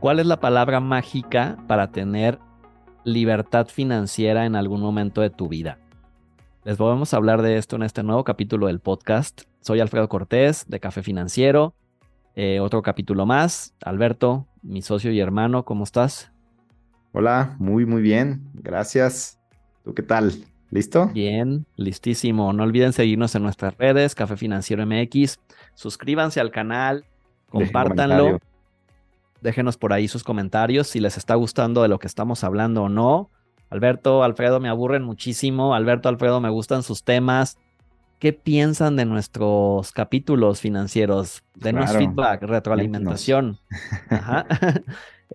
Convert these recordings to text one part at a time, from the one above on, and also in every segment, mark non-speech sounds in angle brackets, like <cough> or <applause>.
¿Cuál es la palabra mágica para tener libertad financiera en algún momento de tu vida? Les vamos a hablar de esto en este nuevo capítulo del podcast. Soy Alfredo Cortés de Café Financiero. Eh, otro capítulo más. Alberto, mi socio y hermano, ¿cómo estás? Hola, muy, muy bien. Gracias. ¿Tú qué tal? ¿Listo? Bien, listísimo. No olviden seguirnos en nuestras redes, Café Financiero MX. Suscríbanse al canal, compártanlo Déjenos por ahí sus comentarios si les está gustando de lo que estamos hablando o no. Alberto, Alfredo, me aburren muchísimo. Alberto, Alfredo, me gustan sus temas. ¿Qué piensan de nuestros capítulos financieros? Denos feedback, retroalimentación. <laughs> <laughs>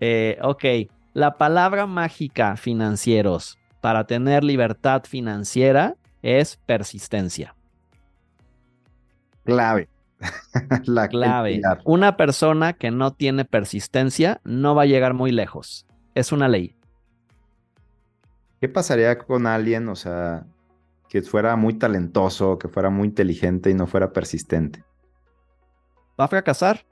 Eh, ok, la palabra mágica financieros para tener libertad financiera es persistencia. Clave. <laughs> la clave. Una persona que no tiene persistencia no va a llegar muy lejos. Es una ley. ¿Qué pasaría con alguien, o sea, que fuera muy talentoso, que fuera muy inteligente y no fuera persistente? Va a fracasar.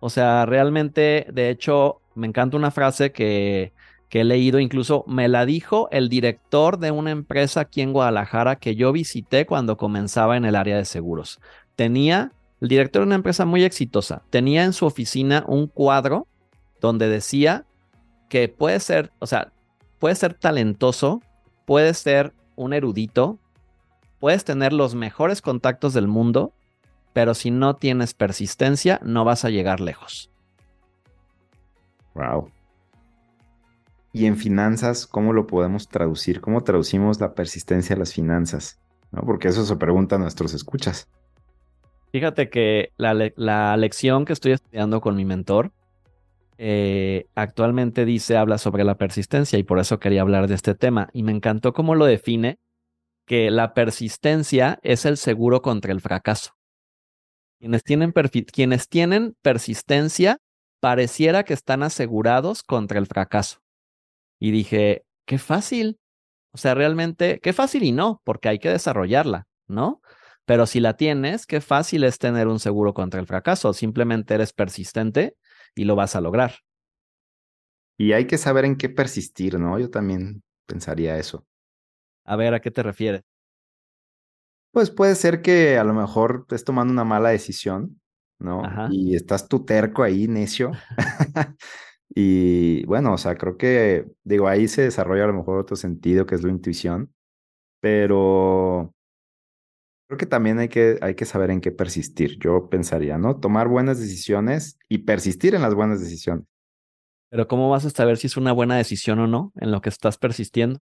O sea, realmente, de hecho, me encanta una frase que, que he leído, incluso me la dijo el director de una empresa aquí en Guadalajara que yo visité cuando comenzaba en el área de seguros tenía, el director de una empresa muy exitosa, tenía en su oficina un cuadro donde decía que puede ser, o sea, puede ser talentoso, puedes ser un erudito, puedes tener los mejores contactos del mundo, pero si no tienes persistencia, no vas a llegar lejos. Wow. Y en finanzas, ¿cómo lo podemos traducir? ¿Cómo traducimos la persistencia a las finanzas? ¿No? Porque eso se pregunta a nuestros escuchas. Fíjate que la, lección que estoy estudiando con mi mentor eh, actualmente dice, habla sobre la persistencia y por eso quería hablar de este tema. Y me encantó cómo lo define, que la persistencia es el seguro contra el fracaso. Quienes tienen, quienes tienen persistencia pareciera que están asegurados contra el fracaso. Y dije, qué fácil. O sea, realmente, qué fácil y no, porque hay que desarrollarla, ¿no? Pero si la tienes, qué fácil es tener un seguro contra el fracaso. Simplemente eres persistente y lo vas a lograr. Y hay que saber en qué persistir, ¿no? Yo también pensaría eso. A ver, ¿a qué te refieres? Pues puede ser que a lo mejor estés tomando una mala decisión, ¿no? Y estás tu terco ahí, necio. <laughs> <laughs> y bueno, o sea, creo que, digo, ahí se desarrolla a lo mejor otro sentido que es la intuición, pero Creo que también hay que, hay que saber en qué persistir. Yo pensaría, ¿no? Tomar buenas decisiones y persistir en las buenas decisiones. Pero ¿cómo vas a saber si es una buena decisión o no en lo que estás persistiendo?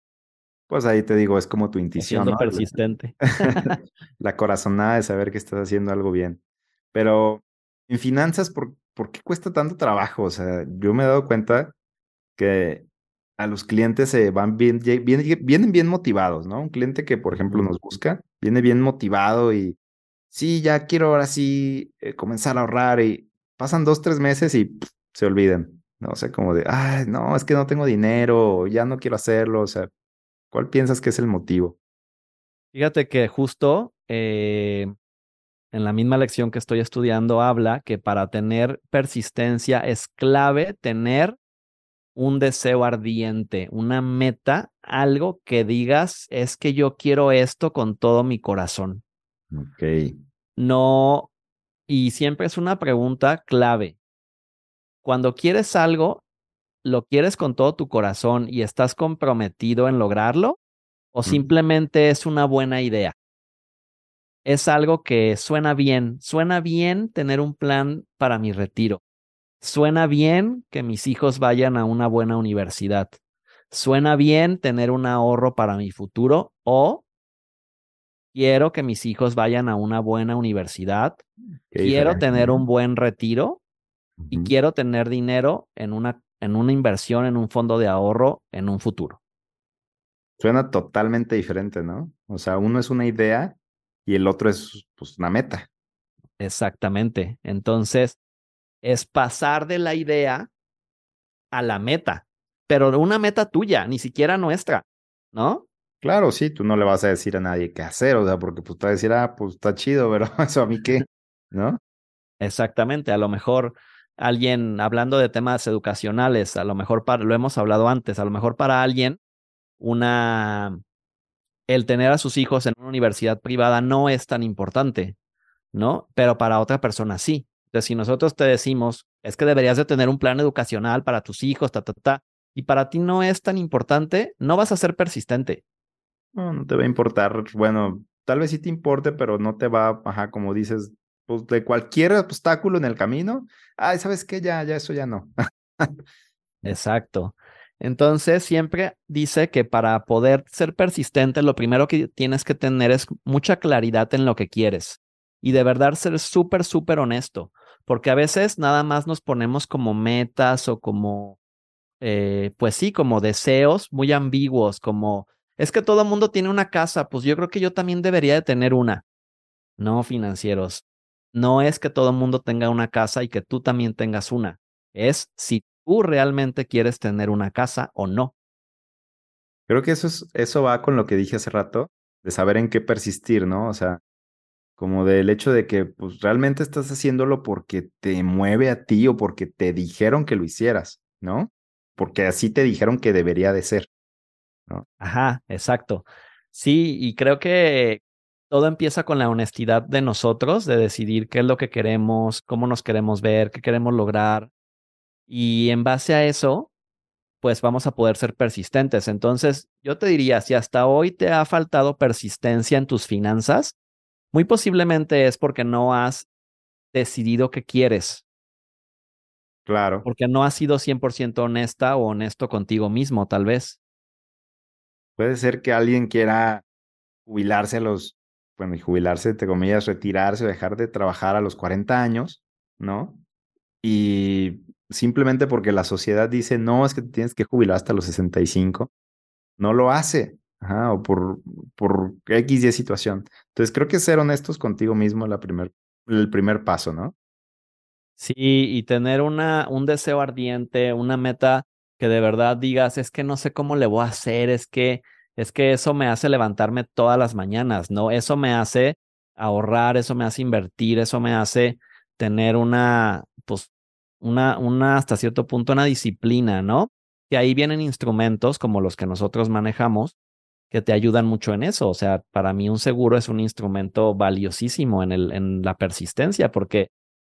Pues ahí te digo, es como tu intuición. Siendo persistente. <laughs> La corazonada de saber que estás haciendo algo bien. Pero en finanzas, ¿por, ¿por qué cuesta tanto trabajo? O sea, yo me he dado cuenta que a los clientes se van bien, vienen bien motivados, ¿no? Un cliente que, por ejemplo, nos busca, viene bien motivado y sí, ya quiero ahora sí eh, comenzar a ahorrar y pasan dos, tres meses y se olvidan, ¿no? O sea, como de, ay, no, es que no tengo dinero, ya no quiero hacerlo, o sea, ¿cuál piensas que es el motivo? Fíjate que justo eh, en la misma lección que estoy estudiando habla que para tener persistencia es clave tener un deseo ardiente, una meta, algo que digas, es que yo quiero esto con todo mi corazón. Ok. No, y siempre es una pregunta clave. Cuando quieres algo, ¿lo quieres con todo tu corazón y estás comprometido en lograrlo? ¿O simplemente es una buena idea? Es algo que suena bien, suena bien tener un plan para mi retiro Suena bien que mis hijos vayan a una buena universidad. Suena bien tener un ahorro para mi futuro o quiero que mis hijos vayan a una buena universidad. quiero tener un buen retiro y quiero tener dinero en una, en una inversión, en un fondo de ahorro en un futuro. Suena totalmente diferente, ¿no? O sea, uno es una idea y el otro es pues, una meta. Exactamente. Entonces, es pasar de la idea a la meta, pero una meta tuya, ni siquiera nuestra, ¿no? Claro, sí, tú no le vas a decir a nadie qué hacer, o sea, porque pues te va a decir, ah, pues está chido, pero <laughs> eso a mí qué, ¿no? Exactamente, a lo mejor alguien, hablando de temas educacionales, a lo mejor para, lo hemos hablado antes, a lo mejor para alguien, una, el tener a sus hijos en una universidad privada no es tan importante, ¿no? Pero para otra persona sí. Entonces, si nosotros te decimos, es que deberías de tener un plan educacional para tus hijos, ta, ta, ta, y para ti no es tan importante, no vas a ser persistente. No, no te va a importar, bueno, tal vez sí te importe, pero no te va, ajá, como dices, pues de cualquier obstáculo en el camino, ay, ¿sabes qué? Ya, ya, eso ya no. <laughs> Exacto. Entonces, siempre dice que para poder ser persistente, lo primero que tienes que tener es mucha claridad en lo que quieres y de verdad ser súper, súper honesto, porque a veces nada más nos ponemos como metas o como, eh, pues sí, como deseos muy ambiguos, como es que todo mundo tiene una casa, pues yo creo que yo también debería de tener una. No financieros. No es que todo mundo tenga una casa y que tú también tengas una. Es si tú realmente quieres tener una casa o no. Creo que eso, es, eso va con lo que dije hace rato, de saber en qué persistir, ¿no? O sea, como del hecho de que pues realmente estás haciéndolo porque te mueve a ti o porque te dijeron que lo hicieras, ¿no? Porque así te dijeron que debería de ser. Ajá, exacto. Sí, y creo que todo empieza con la honestidad de nosotros, de decidir qué es lo que queremos, cómo nos queremos ver, qué queremos lograr. Y en base a eso, pues vamos a poder ser persistentes. Entonces, yo te diría, si hasta hoy te ha faltado persistencia en tus finanzas, muy posiblemente es porque no has decidido qué quieres. Claro. Porque no has sido 100% honesta o honesto contigo mismo, tal vez. Puede ser que alguien quiera jubilarse a los, bueno, y jubilarse, te comillas, retirarse o dejar de trabajar a los 40 años, ¿no? Y simplemente porque la sociedad dice, no, es que tienes que jubilar hasta los 65, no lo hace, Ajá, o por, por X y situación. Entonces creo que ser honestos contigo mismo es la primer, el primer paso, ¿no? Sí, y tener una, un deseo ardiente, una meta que de verdad digas, es que no sé cómo le voy a hacer, es que, es que eso me hace levantarme todas las mañanas, ¿no? Eso me hace ahorrar, eso me hace invertir, eso me hace tener una, una, una, hasta cierto punto, una disciplina, ¿no? Que ahí vienen instrumentos como los que nosotros manejamos que te ayudan mucho en eso. O sea, para mí un seguro es un instrumento valiosísimo en, el, en la persistencia, porque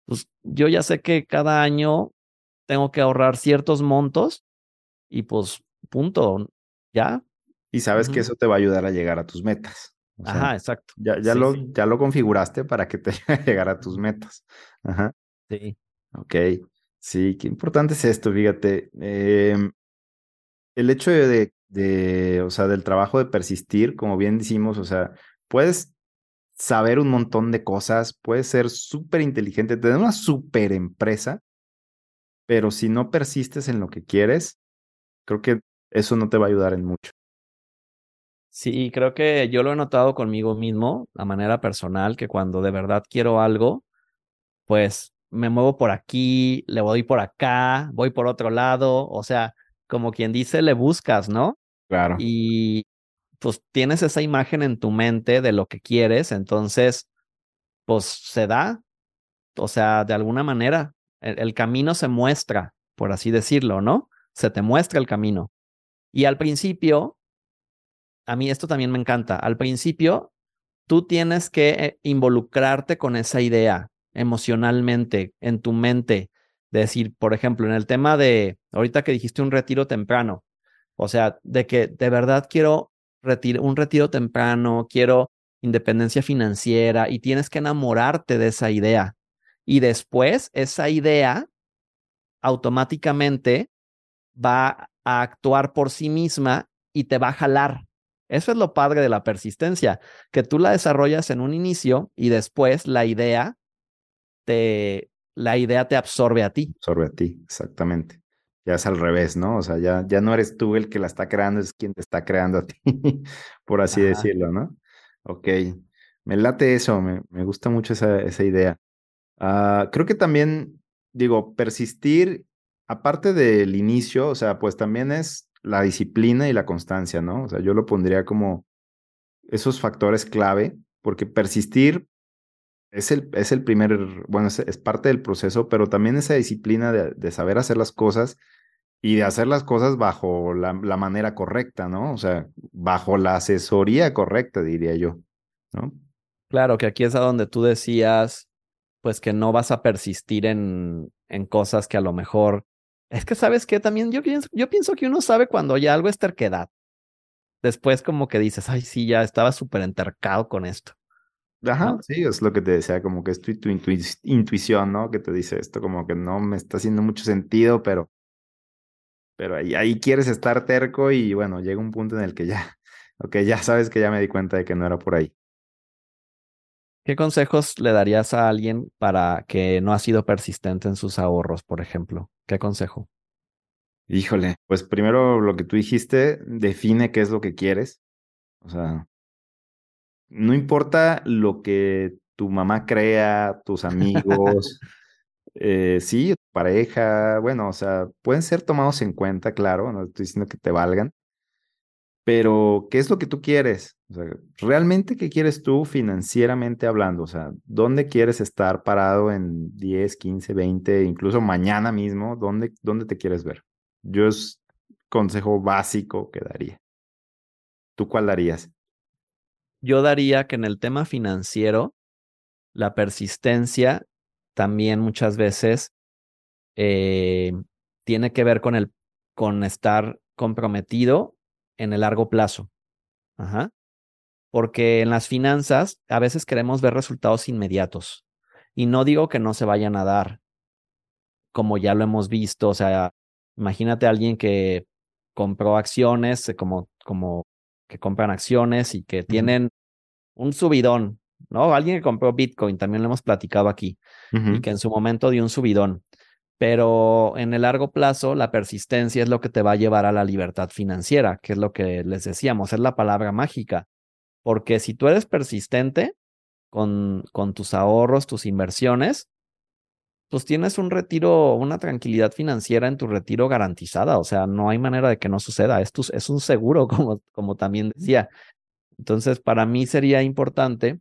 pues, yo ya sé que cada año tengo que ahorrar ciertos montos y pues punto, ya. Y sabes que eso te va a ayudar a llegar a tus metas. Ajá, exacto. Ya, ya, lo, ya lo configuraste para que te <laughs> llegar a tus metas. Ajá. Sí. Ok. Sí, qué importante es esto, fíjate. Em, el hecho de, o sea, del trabajo de persistir, como bien decimos, o sea, puedes saber un montón de cosas, puedes ser súper inteligente, tener una súper empresa, pero si no persistes en lo que quieres, creo que eso no te va a ayudar en mucho. Sí, creo que yo lo he notado conmigo mismo, a manera personal, que cuando de verdad quiero algo, pues me muevo por aquí, le voy por acá, voy por otro lado, o sea, como quien dice, le buscas, ¿no? Claro. Y pues tienes esa imagen en tu mente de lo que quieres, entonces, pues se da, o sea, de alguna manera, el camino se muestra, por así decirlo, ¿no? se te muestra el camino. Y al principio, a mí esto también me encanta, al principio tú tienes que eh, involucrarte con esa idea emocionalmente, en tu mente. decir, por ejemplo, en el tema de, ahorita que dijiste un retiro temprano, o sea, de que de verdad quiero un retiro temprano, quiero independencia financiera y tienes que enamorarte de esa idea. Y después esa idea automáticamente va a actuar por sí misma y te va a jalar. Eso es lo padre de la persistencia, que tú la desarrollas en un inicio y después la idea te, la idea te absorbe a ti. Absorbe a ti, exactamente. Ya es al revés, ¿no? O sea, ya, ya no eres tú el que la está creando, es quien te está creando a ti, <laughs> por así decirlo, ¿no? Ok, me late eso, me, me gusta mucho esa, esa idea. Ah, creo que también, digo, persistir aparte del inicio, o sea, pues también es la disciplina y la constancia, ¿no? O sea, yo lo pondría como esos factores clave, porque persistir es el, es el primer, bueno, es, parte del proceso, pero también esa disciplina de, saber hacer las cosas y de hacer las cosas bajo la, manera correcta, ¿no? O sea, bajo la asesoría correcta, diría yo, ¿no? Claro, que aquí es a donde tú decías, pues que no vas a persistir en, en cosas que a lo mejor es que sabes que también yo pienso, yo pienso que uno sabe cuando ya algo es terquedad. Después como que dices, ay, sí, ya estaba súper entercado con esto. Ajá, sí, es lo que te decía, como que es tu, intuición, ¿no? Que te dice esto, como que no me está haciendo mucho sentido, pero, pero ahí, ahí quieres estar terco y bueno, llega un punto en el que ya, <laughs> ok, ya sabes que ya me di cuenta de que no era por ahí. ¿Qué consejos le darías a alguien para que no ha sido persistente en sus ahorros, por ejemplo? ¿Qué consejo? Híjole, pues primero lo que tú dijiste, define qué es lo que quieres. O sea, no importa lo que tu mamá crea, tus amigos, <laughs> eh, sí, tu pareja, bueno, o sea, pueden ser tomados en cuenta, claro, no estoy diciendo que te valgan, pero, ¿qué es lo que tú quieres? O sea, ¿realmente qué quieres tú financieramente hablando? O sea, ¿dónde quieres estar parado en 10, 15, 20, incluso mañana mismo? ¿Dónde, dónde te quieres ver? Yo es consejo básico que daría. ¿Tú cuál darías? Yo daría que en el tema financiero, la persistencia también muchas veces eh, tiene que ver con el con estar comprometido en el largo plazo. Ajá. Porque en las finanzas a veces queremos ver resultados inmediatos. Y no digo que no se vayan a dar, como ya lo hemos visto. O sea, imagínate a alguien que compró acciones, eh, como, como que compran acciones y que tienen un subidón, ¿no? Alguien que compró Bitcoin, también lo hemos platicado aquí, y que en su momento dio un subidón pero en el largo plazo la persistencia es lo que te va a llevar a la libertad financiera, que es lo que les decíamos, es la palabra mágica, porque si tú eres persistente con, con tus ahorros, tus inversiones, pues tienes un retiro, una tranquilidad financiera en tu retiro garantizada, o sea, no hay manera de que no suceda, es, es un seguro, <laughs> como, como también decía. Entonces, para mí sería importante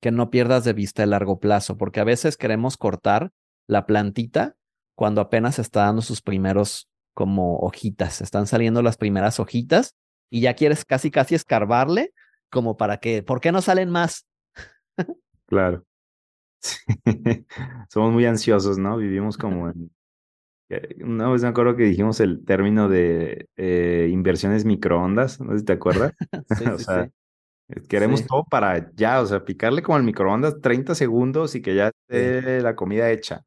que no pierdas de vista el largo plazo, porque a veces queremos cortar la plantita cuando apenas está dando sus primeros como hojitas, están saliendo las primeras hojitas y ya quieres casi casi escarbarle como para que, ¿por qué no salen más? claro. <laughs> Somos muy ansiosos, ¿no? Vivimos como en... Eh, una vez me acuerdo que dijimos el término de eh, inversiones microondas, no sé si te acuerdas. <laughs> <laughs> o sea, queremos todo para ya, o sea, picarle como el microondas 30 segundos y que ya esté la comida hecha.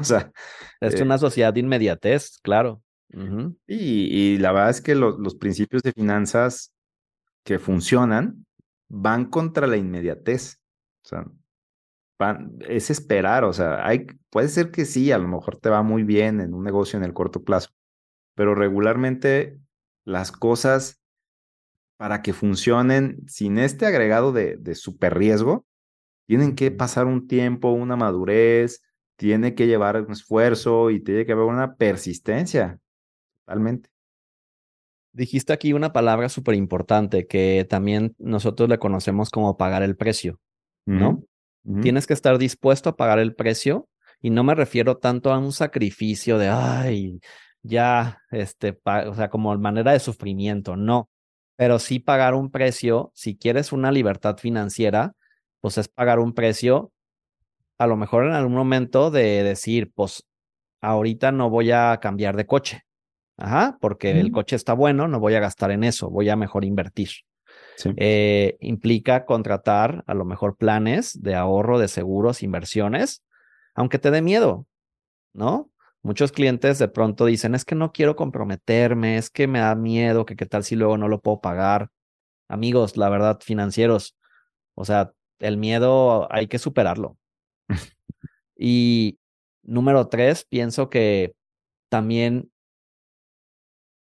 o sea, es eh una sociedad de inmediatez, claro. y, la verdad es que los principios de finanzas que funcionan van contra la inmediatez. O sea, es esperar, o sea, hay, puede ser que sí, a lo mejor te va muy bien en un negocio en el corto plazo, pero regularmente las cosas para que funcionen sin este agregado de, de super riesgo, tienen que pasar un tiempo, una madurez, tiene que llevar un esfuerzo y tiene que haber una persistencia, totalmente. Dijiste aquí una palabra súper importante que también nosotros le conocemos como pagar el precio, ¿no? Tienes que estar dispuesto a pagar el precio y no me refiero tanto a un sacrificio de, ay, ya, este, o sea, como manera de sufrimiento, no, pero sí pagar un precio, si quieres una libertad financiera, pues es pagar un precio a lo mejor en algún momento de decir, pues ahorita no voy a cambiar de coche. Ajá, porque el coche está bueno, no voy a gastar en eso, voy a mejor invertir. Eh, implica contratar a lo mejor planes de ahorro de seguros, inversiones, aunque te dé miedo, ¿no? Muchos clientes de pronto dicen, es que no quiero comprometerme, es que me da miedo, que qué tal si luego no lo puedo pagar. Amigos, la verdad, financieros, o sea, el miedo hay que superarlo. <laughs> y número tres, pienso que también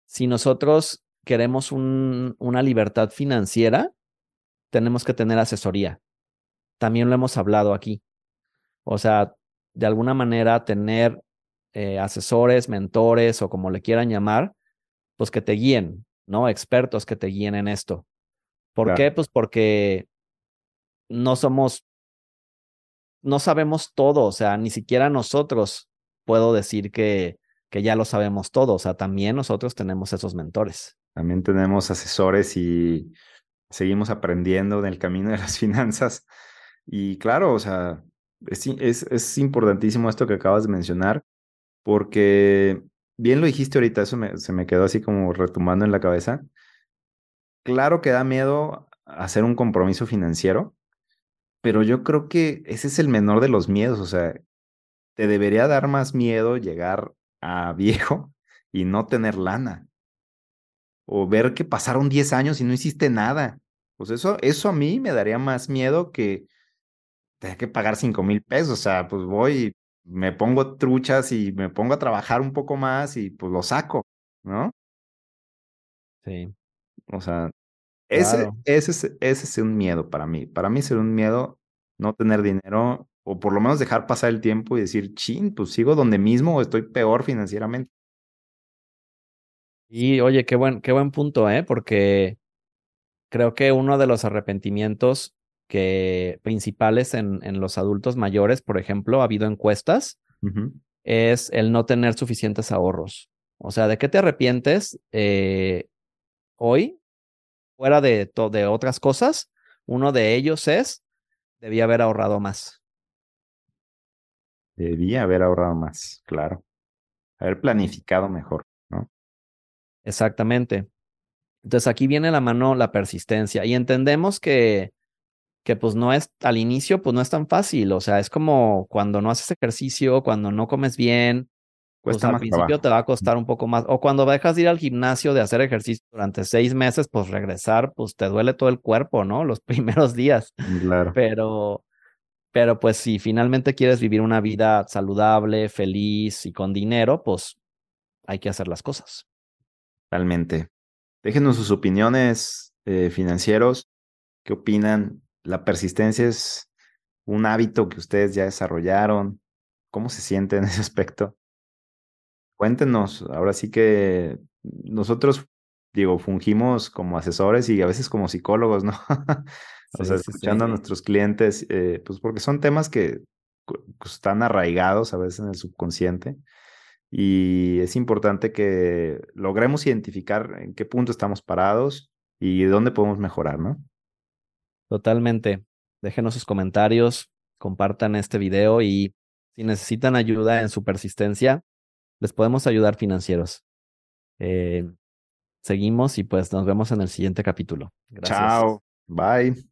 si nosotros queremos una libertad financiera, tenemos que tener asesoría. También lo hemos hablado aquí. O sea, de alguna manera tener eh, asesores, mentores o como le quieran llamar, pues que te guíen, ¿no? Expertos que te guíen en esto. ¿Por Claro. qué? Pues porque no somos, no sabemos todo, o sea, ni siquiera nosotros puedo decir que, que ya lo sabemos todo, o sea, también nosotros tenemos esos mentores. También tenemos asesores y seguimos aprendiendo en el camino de las <laughs> finanzas. Y claro, o sea, es, es, importantísimo esto que acabas de mencionar, porque bien lo dijiste ahorita, eso se me quedó así como retumbando en la cabeza. Claro que da miedo hacer un compromiso financiero, pero yo creo que ese es el menor de los miedos, o sea, te debería dar más miedo llegar a viejo y no tener lana. O ver que pasaron 10 años y no hiciste nada. Pues eso, eso a mí me daría más miedo que tener que pagar 5 mil pesos. O sea, pues voy, me pongo truchas y me pongo a trabajar un poco más y pues lo saco, ¿no? Sí. O sea, ese, Claro. ese, es, ese es un miedo para mí. Para mí sería un miedo no tener dinero o por lo menos dejar pasar el tiempo y decir, chin, pues sigo donde mismo o estoy peor financieramente. Y oye, qué buen, qué buen punto, ¿eh? Porque creo que uno de los arrepentimientos que principales en, en los adultos mayores, por ejemplo, ha habido encuestas, es el no tener suficientes ahorros. O sea, ¿de qué te arrepientes eh, hoy? Fuera de, de otras cosas, uno de ellos es, debía haber ahorrado más. Debía haber ahorrado más, claro. Haber planificado mejor. Exactamente. Entonces aquí viene la mano la persistencia y entendemos que, que pues no es al inicio, pues no es tan fácil. O sea, es como cuando no haces ejercicio, cuando no comes bien, pues al principio trabajo. te va a costar un poco más. O cuando dejas de ir al gimnasio de hacer ejercicio durante seis meses, pues regresar, pues te duele todo el cuerpo, ¿no? Los <laughs> primeros días. Claro. Pero, pero pues si finalmente quieres vivir una vida saludable, feliz y con dinero, pues hay que hacer las cosas. Totalmente. Déjenos sus opiniones eh, financieros. ¿Qué opinan? ¿La persistencia es un hábito que ustedes ya desarrollaron? ¿Cómo se sienten en <laughs> ese aspecto? Cuéntenos. Ahora sí que nosotros, digo, fungimos como asesores y a veces como psicólogos, ¿no? <laughs> o sea, sí, escuchando a nuestros clientes, eh, pues porque son temas que están arraigados a veces en el subconsciente. Y es importante que logremos identificar en qué punto estamos parados y dónde podemos mejorar, ¿no? Totalmente. Déjenos sus comentarios, compartan este video y si necesitan ayuda en su persistencia, les podemos ayudar financieros. Eh, seguimos y pues nos vemos en el siguiente capítulo. Gracias. Chao. Bye.